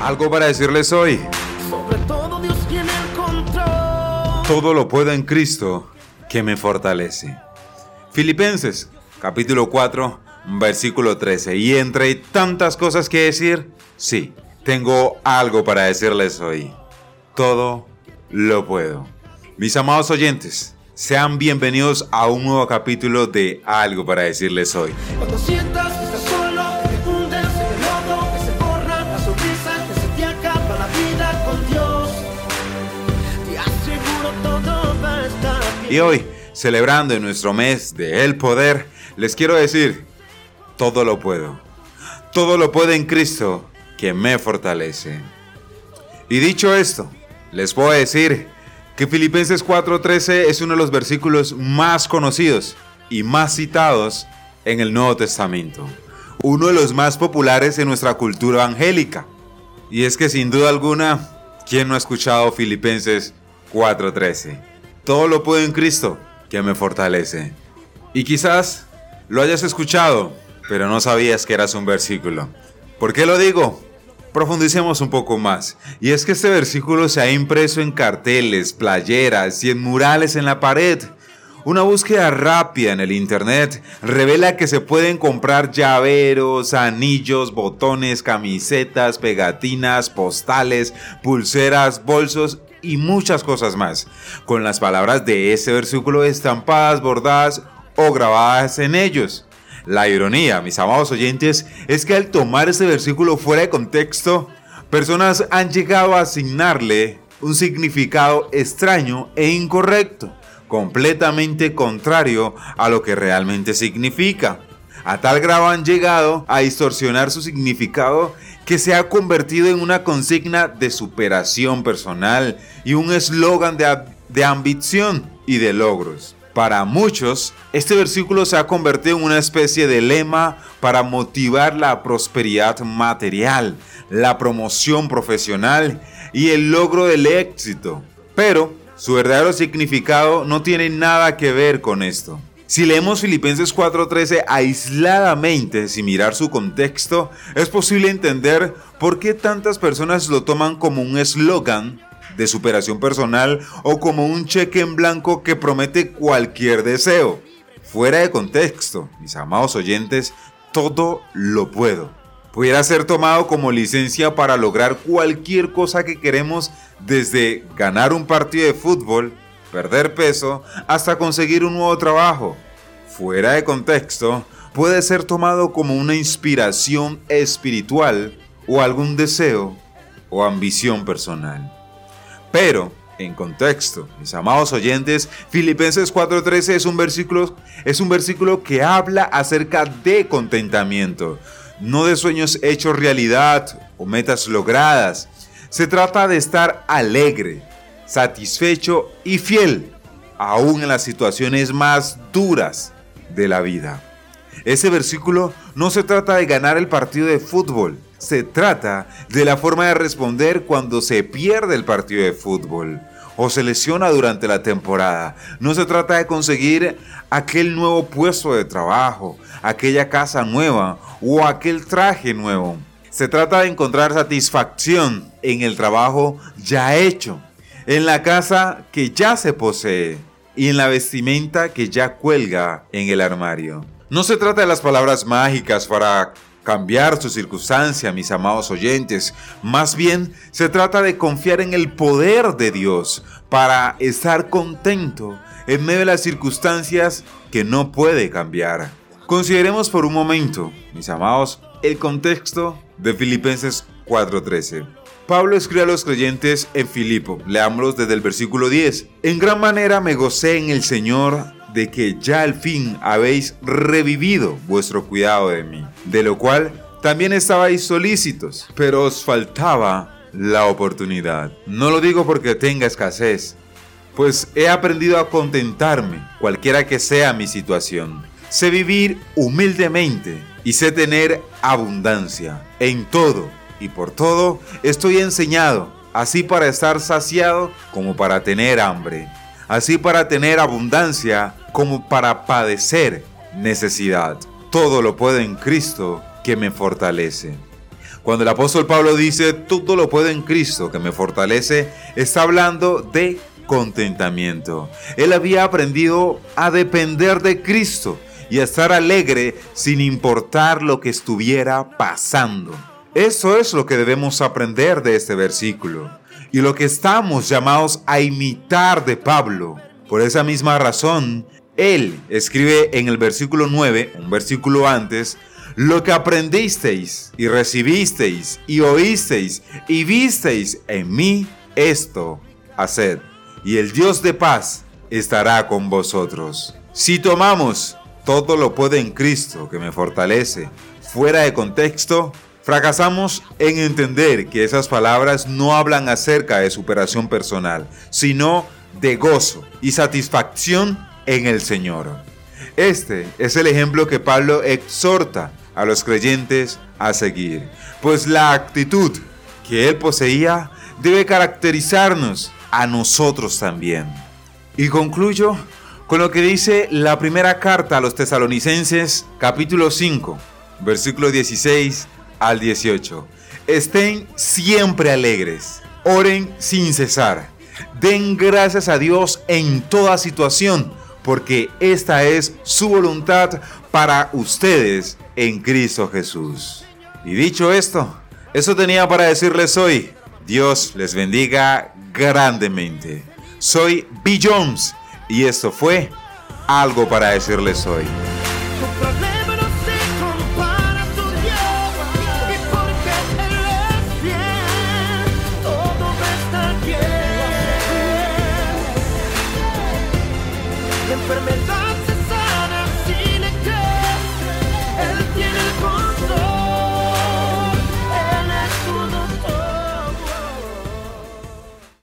Algo para decirles hoy. Sobre todo Dios tiene el control. Todo lo puedo en Cristo que me fortalece. Filipenses capítulo 4 versículo 13. Y entre tantas cosas que decir, sí, tengo algo para decirles hoy. Todo lo puedo. Mis amados oyentes, sean bienvenidos a un nuevo capítulo de Algo para decirles hoy. Cuando Y hoy, celebrando en nuestro mes de El Poder, les quiero decir, todo lo puedo. Todo lo puedo en Cristo que me fortalece. Y dicho esto, les puedo decir que Filipenses 4:13 es uno de los versículos más conocidos y más citados en el Nuevo Testamento. Uno de los más populares en nuestra cultura evangélica. Y es que sin duda alguna, ¿quién no ha escuchado Filipenses 4:13? Todo lo puedo en Cristo que me fortalece. Y quizás lo hayas escuchado, pero no sabías que eras un versículo. ¿Por qué lo digo? Profundicemos un poco más. Y es que este versículo se ha impreso en carteles, playeras y en murales en la pared. Una búsqueda rápida en el internet revela que se pueden comprar llaveros, anillos, botones, camisetas, pegatinas, postales, pulseras, bolsos y muchas cosas más, con las palabras de ese versículo estampadas, bordadas o grabadas en ellos. La ironía, mis amados oyentes, es que al tomar este versículo fuera de contexto, personas han llegado a asignarle un significado extraño e incorrecto, completamente contrario a lo que realmente significa. A tal grado han llegado a distorsionar su significado que se ha convertido en una consigna de superación personal y un eslogan de, de ambición y de logros. Para muchos, este versículo se ha convertido en una especie de lema para motivar la prosperidad material, la promoción profesional y el logro del éxito. Pero su verdadero significado no tiene nada que ver con esto. Si leemos Filipenses 4:13 aisladamente, sin mirar su contexto, es posible entender por qué tantas personas lo toman como un eslogan de superación personal o como un cheque en blanco que promete cualquier deseo. Fuera de contexto, mis amados oyentes, todo lo puedo. Pudiera ser tomado como licencia para lograr cualquier cosa que queremos desde ganar un partido de fútbol, perder peso, hasta conseguir un nuevo trabajo. Fuera de contexto, puede ser tomado como una inspiración espiritual o algún deseo o ambición personal. Pero, en contexto, mis amados oyentes, Filipenses 4:13 es es un versículo que habla acerca de contentamiento, no de sueños hechos realidad o metas logradas. Se trata de estar alegre, satisfecho y fiel, aún en las situaciones más duras de la vida. Ese versículo no se trata de ganar el partido de fútbol, se trata de la forma de responder cuando se pierde el partido de fútbol o se lesiona durante la temporada. No se trata de conseguir aquel nuevo puesto de trabajo, aquella casa nueva o aquel traje nuevo. Se trata de encontrar satisfacción en el trabajo ya hecho, en la casa que ya se posee y en la vestimenta que ya cuelga en el armario. No se trata de las palabras mágicas para cambiar su circunstancia, mis amados oyentes. Más bien se trata de confiar en el poder de Dios para estar contento en medio de las circunstancias que no puede cambiar. Consideremos por un momento, mis amados, el contexto de Filipenses 4:13. Pablo escribe a los creyentes en Filipo, leámoslos desde el versículo 10. En gran manera me gocé en el Señor de que ya al fin habéis revivido vuestro cuidado de mí, de lo cual también estabais solícitos, pero os faltaba la oportunidad. No lo digo porque tenga escasez, pues he aprendido a contentarme, cualquiera que sea mi situación. Sé vivir humildemente y sé tener abundancia en todo y por todo estoy enseñado, así para estar saciado como para tener hambre, así para tener abundancia como para padecer necesidad. Todo lo puedo en Cristo que me fortalece. Cuando el apóstol Pablo dice, todo lo puedo en Cristo que me fortalece, está hablando de contentamiento. Él había aprendido a depender de Cristo y a estar alegre sin importar lo que estuviera pasando. Eso es lo que debemos aprender de este versículo y lo que estamos llamados a imitar de Pablo. Por esa misma razón, él escribe en el versículo 9, un versículo antes, lo que aprendisteis y recibisteis y oísteis y visteis en mí, esto haced, y el Dios de paz estará con vosotros. Si tomamos todo lo puede en Cristo que me fortalece fuera de contexto, fracasamos en entender que esas palabras no hablan acerca de superación personal, sino de gozo y satisfacción en el Señor. Este es el ejemplo que Pablo exhorta a los creyentes a seguir, pues la actitud que él poseía debe caracterizarnos a nosotros también. Y concluyo con lo que dice la primera carta a los tesalonicenses capítulo 5, versículo 16 al 18. Estén siempre alegres, oren sin cesar, den gracias a Dios en toda situación, porque esta es su voluntad para ustedes en Cristo Jesús. Y dicho esto, eso tenía para decirles hoy. Dios les bendiga grandemente. Soy B. Jones y esto fue algo para decirles hoy. enfermedad.